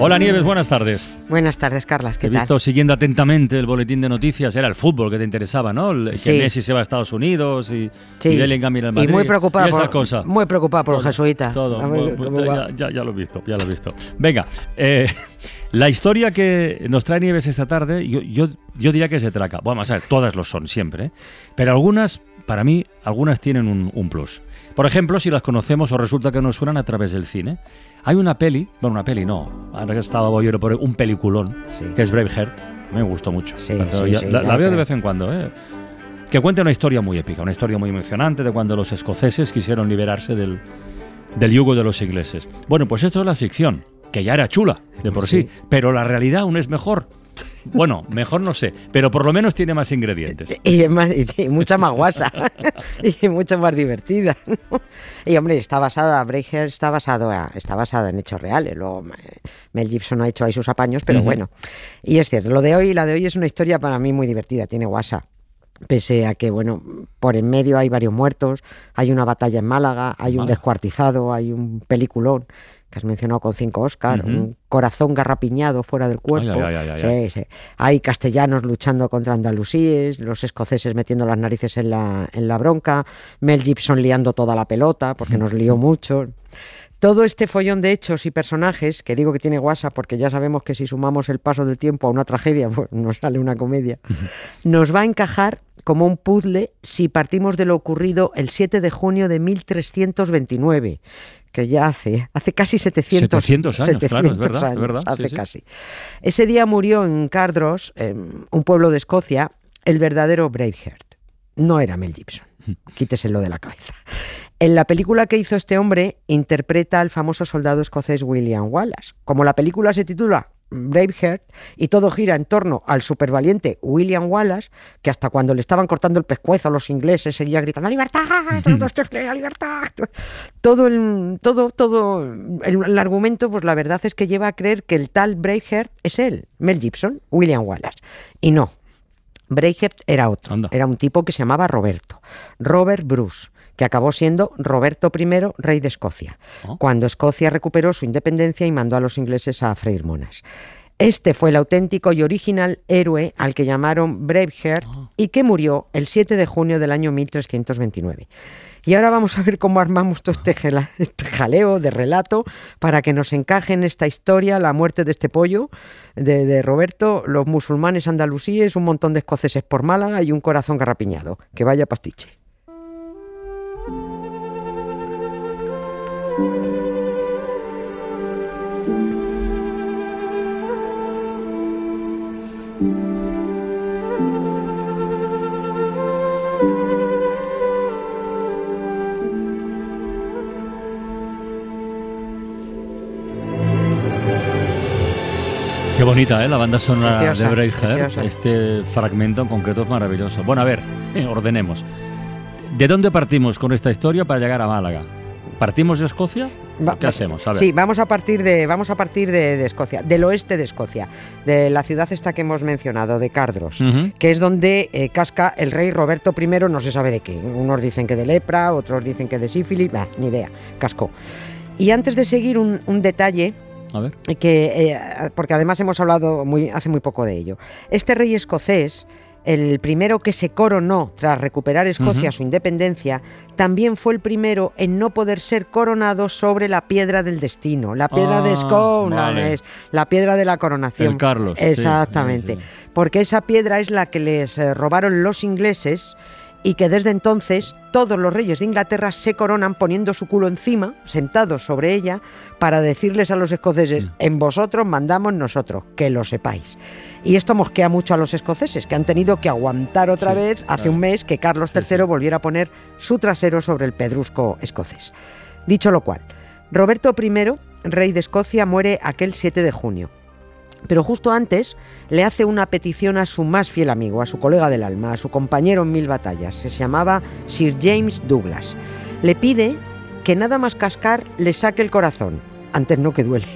Hola Nieves, buenas tardes. Buenas tardes, Carlas. ¿Qué He tal? visto siguiendo atentamente el boletín de noticias, era el fútbol que te interesaba, ¿no? El- Que. Messi se va a Estados Unidos y, Sí. y Bellingham al Y Madrid. muy preocupada y por- cosa. muy preocupada por los Todo, jesuitas. Todo, ver pues, ya, ya- ya lo he visto, ya lo he visto. Venga, eh, la historia que nos trae Nieves esta tarde, yo, yo, yo diría que es de traca. Bueno, vamos a ver, todas lo son siempre, ¿eh? pero algunas, para mí, algunas tienen un, un plus. Por ejemplo, si las conocemos o resulta que nos suenan a través del cine. Hay una peli, bueno, una peli no, ahora que estaba Boyero por un peliculón, Sí. que es Braveheart. Me gustó mucho. Sí, sí, ya- sí, la, ya, la veo de vez en cuando, ¿eh? Que cuenta una historia muy épica, una historia muy emocionante de cuando los escoceses quisieron liberarse del, del yugo de los ingleses. Bueno, pues esto es la ficción, que ya era chula de por sí, pero la realidad aún es mejor. Bueno, mejor no sé, pero por lo menos tiene más ingredientes. Y, es más- y mucha más guasa y mucho más divertida. ¿no? Y hombre, está basada, Braveheart está basado a- está basada en hechos reales. Luego eh, Mel Gibson ha hecho ahí sus apaños, pero bueno. Y es cierto, lo de hoy, la de hoy es una historia para mí muy divertida, tiene guasa. Pese a que, bueno, por en medio hay varios muertos, hay una batalla en Málaga, hay un Málaga. descuartizado, hay un peliculón que has mencionado con cinco Oscar, un corazón garrapiñado fuera del cuerpo. Ay, ay, ay, ay, Sí, sí. Hay castellanos luchando contra andalusíes, los escoceses metiendo las narices en la, en la bronca, Mel Gibson liando toda la pelota, porque nos lió mucho. Todo este follón de hechos y personajes, que digo que tiene guasa porque ya sabemos que si sumamos el paso del tiempo a una tragedia, pues nos sale una comedia, nos va a encajar como un puzzle si partimos de lo ocurrido el 7 de junio de 1329, que ya hace, hace casi 700, 700 años, claro, es verdad, es años, verdad, sí, hace sí. casi. Ese día murió en Cardros, em, un pueblo de Escocia, el verdadero Braveheart. No era Mel Gibson. Quíteselo de la cabeza. En la película que hizo este hombre, interpreta al famoso soldado escocés William Wallace. Como la película se titula Braveheart y todo gira en torno al supervaliente William Wallace, que hasta cuando le estaban cortando el pescuezo a los ingleses seguía gritando ¡Libertad! ¡La libertad! Todo el, todo, todo el, el argumento, pues la verdad es que lleva a creer que el tal Braveheart es él, Mel Gibson, William Wallace. Y no, Braveheart era otro. Anda. Era un tipo que se llamaba Roberto. Robert Bruce, que acabó siendo Roberto I, rey de Escocia, Oh. cuando Escocia recuperó su independencia y mandó a los ingleses a freír monas. Este fue el auténtico y original héroe al que llamaron Braveheart y que murió el 7 de junio del año 1329. Y ahora vamos a ver cómo armamos todo este, este jaleo de relato para que nos encaje en esta historia la muerte de este pollo, de, de Roberto, los musulmanes andalusíes, un montón de escoceses por Málaga y un corazón garrapiñado. Que vaya pastiche. Bonita, ¿eh? La banda sonora Preciosa, de Braveheart. preciosa. Este fragmento en concreto es maravilloso. Bueno, a ver, eh, ordenemos. ¿De dónde partimos con esta historia para llegar a Málaga? ¿Partimos de Escocia? ¿Qué hacemos? A ver. Sí, vamos a partir de vamos a partir de, de Escocia, del oeste de Escocia, de la ciudad esta que hemos mencionado, de Cardros. Que es donde eh, casca el rey Roberto I, no se sabe de qué. Unos dicen que de lepra, otros dicen que de sífilis, bah, ni idea, cascó. Y antes de seguir un, un detalle, A ver. que, eh, porque además hemos hablado muy, hace muy poco de ello. Este rey escocés, el primero que se coronó tras recuperar Escocia su independencia, también fue el primero en no poder ser coronado sobre la piedra del destino, la piedra de Ah, Scone, vale. es la piedra de la coronación. El Carlos. Exactamente. sí, sí. Porque esa piedra es la que les eh, robaron los ingleses y que desde entonces todos los reyes de Inglaterra se coronan poniendo su culo encima, sentados sobre ella, para decirles a los escoceses, Mm. en vosotros mandamos nosotros, que lo sepáis. Y esto mosquea mucho a los escoceses, que han tenido que aguantar otra Sí, vez hace claro. un mes que Carlos Sí, III sí. volviera a poner su trasero sobre el pedrusco escocés. Dicho lo cual, Roberto I, rey de Escocia, muere aquel 7 de junio. Pero justo antes le hace una petición a su más fiel amigo, a su colega del alma, a su compañero en mil batallas, se llamaba Sir James Douglas. Le pide que nada más cascar le saque el corazón, antes no que duele,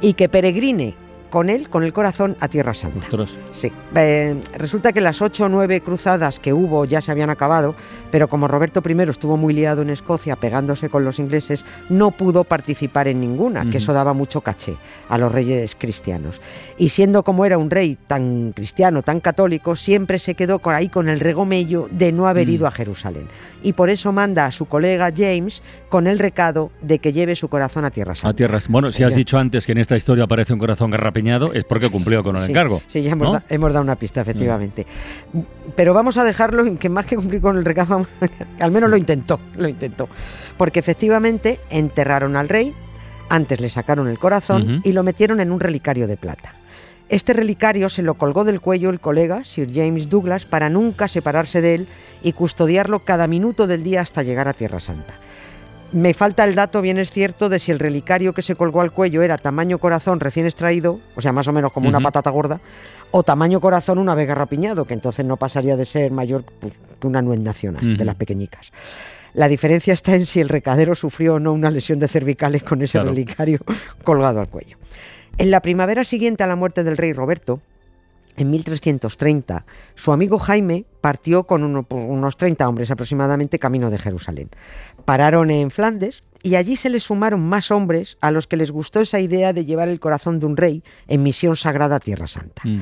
y que peregrine con él, con el corazón, a Tierra Santa. Ostras. Sí. Eh, resulta que las ocho o nueve cruzadas que hubo ya se habían acabado, pero como Roberto I estuvo muy liado en Escocia pegándose con los ingleses, no pudo participar en ninguna, que eso daba mucho caché a los reyes cristianos. Y siendo como era un rey tan cristiano, tan católico, siempre se quedó por ahí con el regomello de no haber Mm. ido a Jerusalén. Y por eso manda a su colega James con el recado de que lleve su corazón a Tierra Santa. A tierras. Bueno, si has dicho antes que en esta historia aparece un corazón garrapiñado, es porque cumplió con el Sí, encargo. Sí, ya hemos, ¿no? da- hemos dado una pista, efectivamente. Pero vamos a dejarlo en que más que cumplir con el recado, al menos lo intentó, lo intentó. Porque efectivamente enterraron al rey, antes le sacaron el corazón y lo metieron en un relicario de plata. Este relicario se lo colgó del cuello el colega, Sir James Douglas, para nunca separarse de él y custodiarlo cada minuto del día hasta llegar a Tierra Santa. Me falta el dato, bien es cierto, de si el relicario que se colgó al cuello era tamaño corazón recién extraído, o sea, más o menos como una patata gorda, o tamaño corazón una vez garrapiñado, que entonces no pasaría de ser mayor pues, que una nuez nacional, de las pequeñicas. La diferencia está en si el recadero sufrió o no una lesión de cervicales con ese Claro. relicario colgado al cuello. En la primavera siguiente a la muerte del rey Roberto, en 1330, su amigo Jaime partió con uno- unos 30 hombres aproximadamente camino de Jerusalén. Pararon en Flandes y allí se les sumaron más hombres a los que les gustó esa idea de llevar el corazón de un rey en misión sagrada a Tierra Santa. Mm.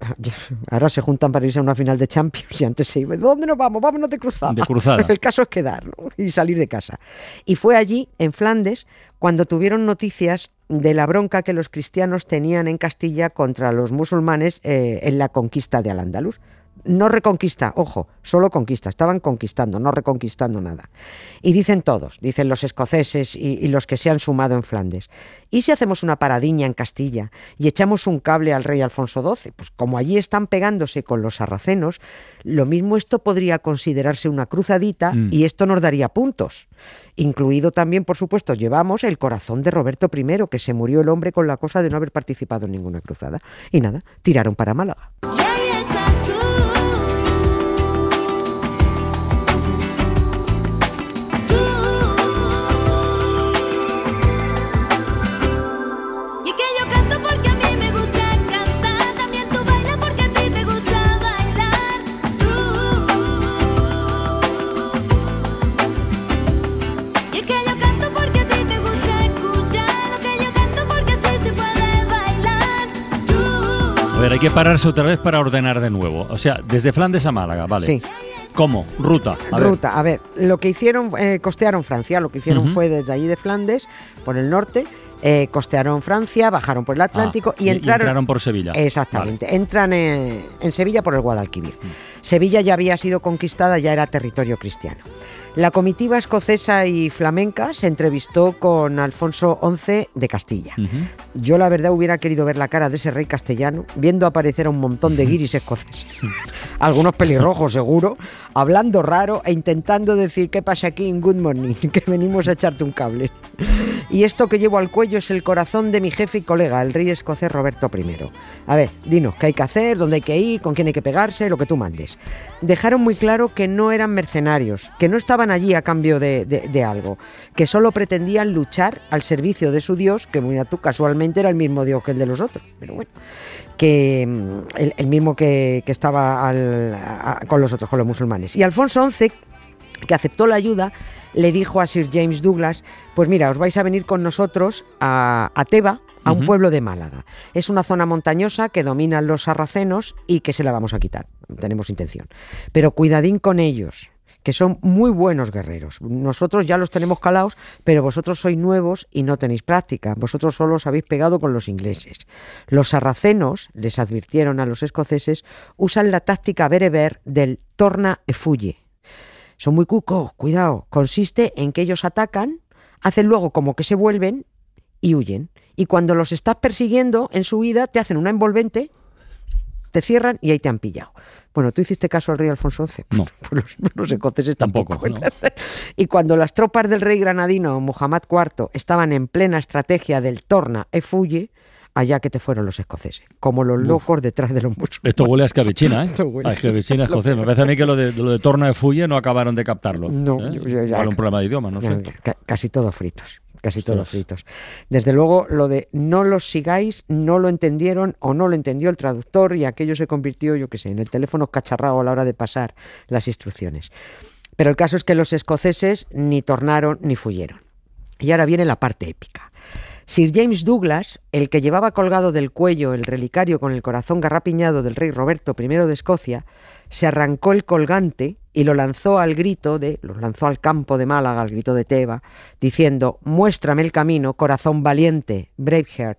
Ahora se juntan para irse a una final de Champions y antes se iban. ¿Dónde nos vamos? Vámonos de cruzada. De cruzada. El caso es quedar ¿no? y salir de casa. Y fue allí, en Flandes, cuando tuvieron noticias de la bronca que los cristianos tenían en Castilla contra los musulmanes eh, en la conquista de Al-Ándalus. No reconquista, ojo, solo conquista, estaban conquistando, no reconquistando nada. Y dicen todos, dicen los escoceses y, y los que se han sumado en Flandes, ¿y si hacemos una paradiña en Castilla y echamos un cable al rey Alfonso XII? Pues como allí están pegándose con los sarracenos, lo mismo esto podría considerarse una cruzadita Mm. y esto nos daría puntos. Incluido también, por supuesto, llevamos el corazón de Roberto I, que se murió el hombre con la cosa de no haber participado en ninguna cruzada. Y nada, tiraron para Málaga. Hay que pararse otra vez para ordenar de nuevo. O sea, desde Flandes a Málaga, ¿vale? Sí. ¿Cómo? Ruta. A ver. Ruta, a ver, lo que hicieron, eh, costearon Francia, lo que hicieron fue desde allí de Flandes, por el norte, eh, costearon Francia, bajaron por el Atlántico Ah, y entraron... por Sevilla. Exactamente, entran en, en Sevilla por el Guadalquivir. Mm. Sevilla ya había sido conquistada, ya era territorio cristiano. La comitiva escocesa y flamenca se entrevistó con Alfonso XI de Castilla. Yo la verdad hubiera querido ver la cara de ese rey castellano, viendo aparecer a un montón de guiris escoceses, algunos pelirrojos seguro, hablando raro e intentando decir qué pasa aquí en Good Morning, que venimos a echarte un cable. Y esto que llevo al cuello es el corazón de mi jefe y colega, el rey escocés Roberto I. A ver, dinos, ¿qué hay que hacer? ¿Dónde hay que ir? ¿Con quién hay que pegarse? Lo que tú mandes. Dejaron muy claro que no eran mercenarios, que no estaban allí a cambio de, de- de algo, que solo pretendían luchar al servicio de su Dios, que tú, casualmente era el mismo Dios que el de los otros, pero bueno, que mm, el, el mismo que, que estaba al- a- con los otros, con los musulmanes. Y Alfonso XI, que aceptó la ayuda, le dijo a Sir James Douglas, pues mira, os vais a venir con nosotros a, a Teba, a un pueblo de Málaga. Es una zona montañosa que dominan los sarracenos y que se la vamos a quitar, tenemos intención. Pero cuidadín con ellos, que son muy buenos guerreros. Nosotros ya los tenemos calados, pero vosotros sois nuevos y no tenéis práctica. Vosotros solo os habéis pegado con los ingleses. Los sarracenos, les advirtieron a los escoceses, usan la táctica bereber del torna e fuye. Son muy cucos, cuidado. Consiste en que ellos atacan, hacen luego como que se vuelven y huyen. Y cuando los estás persiguiendo en su huida, te hacen una envolvente, te cierran y ahí te han pillado. Bueno, ¿tú hiciste caso al rey Alfonso XI? No. Pues los, los escoceses tampoco. Tampoco, ¿no? Y cuando las tropas del rey granadino Muhammad IV estaban en plena estrategia del torna e fuye, allá que te fueron los escoceses, como los locos detrás de los musulmanes. Esto huele a escabechina, ¿eh? Huele A escabechina escocés. Me parece a mí que lo de, lo de Torna de Fulle no acabaron de captarlo. No, ¿eh? yo- yo ya- un problema de idioma, no sé. Casi todos fritos. Casi todos Ostras. fritos. Desde luego, lo de no los sigáis, no lo entendieron o no lo entendió el traductor y aquello se convirtió, yo qué sé, en el teléfono cacharrado a la hora de pasar las instrucciones. Pero el caso es que los escoceses ni tornaron ni fuyeron. Y ahora viene la parte épica. Sir James Douglas, el que llevaba colgado del cuello el relicario con el corazón garrapiñado del rey Roberto I de Escocia, se arrancó el colgante y lo lanzó al grito de, lo lanzó al campo de Málaga, al grito de Teba, diciendo: Muéstrame el camino, corazón valiente, Braveheart,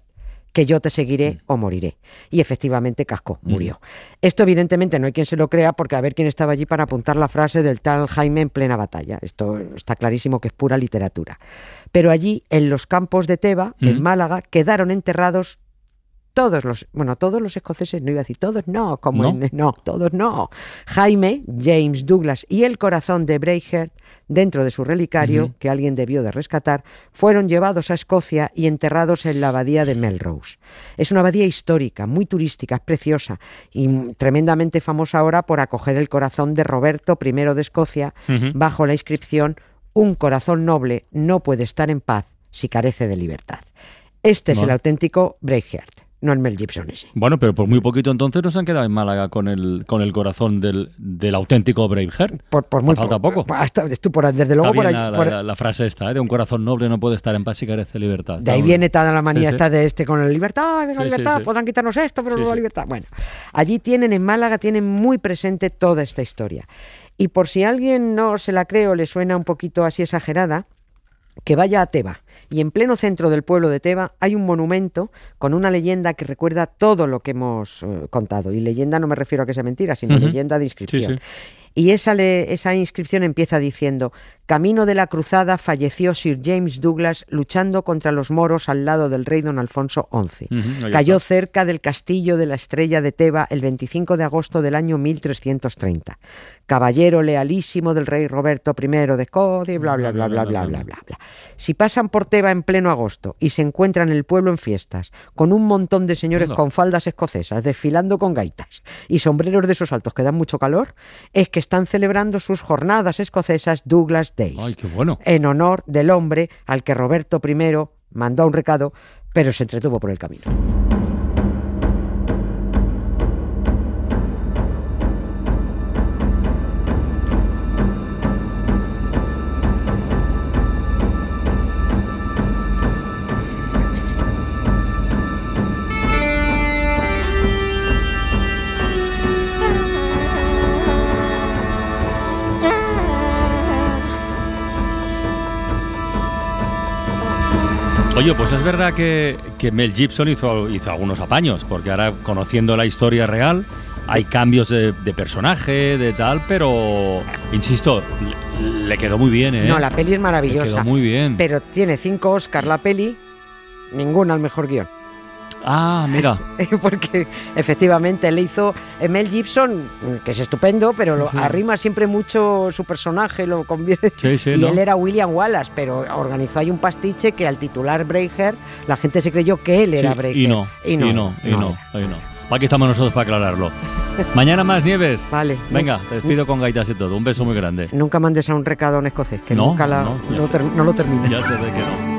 que yo te seguiré o moriré. Y efectivamente cascó, murió. Esto evidentemente no hay quien se lo crea porque a ver quién estaba allí para apuntar la frase del tal Jaime en plena batalla. Esto está clarísimo que es pura literatura. Pero allí, en los campos de Teba, en Mm. Málaga, quedaron enterrados todos los, bueno, todos los escoceses, no iba a decir todos no, como ¿No? en- no, todos no. Jaime, James Douglas y el corazón de Braveheart, dentro de su relicario, que alguien debió de rescatar, fueron llevados a Escocia y enterrados en la abadía de Melrose. Es una abadía histórica, muy turística, es preciosa y tremendamente famosa ahora por acoger el corazón de Roberto I de Escocia bajo la inscripción Un corazón noble no puede estar en paz si carece de libertad. Este es el auténtico Braveheart, no el Mel Gibson ese. Bueno, pero por muy poquito entonces nos han quedado en Málaga con el, con el corazón del, del auténtico Braveheart. Por, por muy falta po- poco. hasta- por- desde luego por allí- la, por- la- la frase esta, ¿eh? de un corazón noble no puede estar en paz y carece de libertad. de ahí viene toda la manía Sí, esta de este con la libertad, venga, Sí, libertad, sí. podrán quitarnos esto, pero no la libertad. Bueno, allí tienen en Málaga, tienen muy presente toda esta historia. Y por si alguien no se la cree o le suena un poquito así exagerada, que vaya a Teba. Y en pleno centro del pueblo de Teba hay un monumento con una leyenda que recuerda todo lo que hemos eh, contado. Y leyenda no me refiero a que sea mentira, sino leyenda de Sí, inscripción. sí. Y esa, le- esa inscripción empieza diciendo, Camino de la cruzada falleció Sir James Douglas luchando contra los moros al lado del rey don Alfonso XI. Cayó está. cerca del castillo de la estrella de Teba el 25 de agosto del año 1330. Caballero lealísimo del rey Roberto I de Escocia y bla bla bla bla bla bla bla bla. Si pasan por Teba en pleno agosto y se encuentran el pueblo en fiestas, con un montón de señores con faldas escocesas desfilando con gaitas y sombreros de esos altos que dan mucho calor, es que están celebrando sus jornadas escocesas Douglas Days Ay, qué bueno. en honor del hombre al que Roberto I mandó un recado, pero se entretuvo por el camino. Oye, pues es verdad que, que Mel Gibson hizo, hizo algunos apaños, porque ahora conociendo la historia real hay cambios de, de personaje, de tal, pero insisto, le, le quedó muy bien, ¿eh? No, la peli es Le maravillosa, quedó muy bien. pero tiene cinco Oscars la peli, ninguna al mejor guion. Ah, mira. Porque efectivamente le hizo eh, Mel Gibson, que es estupendo, pero lo, Sí. arrima siempre mucho su personaje, lo convierte. Sí, sí, y ¿no? él era William Wallace, pero organizó ahí un pastiche que al titular Braveheart, la gente se creyó que él era Braveheart. y no, y no, y no, y no, y no. Aquí estamos nosotros para aclararlo. Mañana más nieves. Vale. Venga, te despido con gaitas y todo. Un beso muy grande. Nunca mandes a un recado un escocés, que No, nunca la- no, lo termina. Ya sé de que no.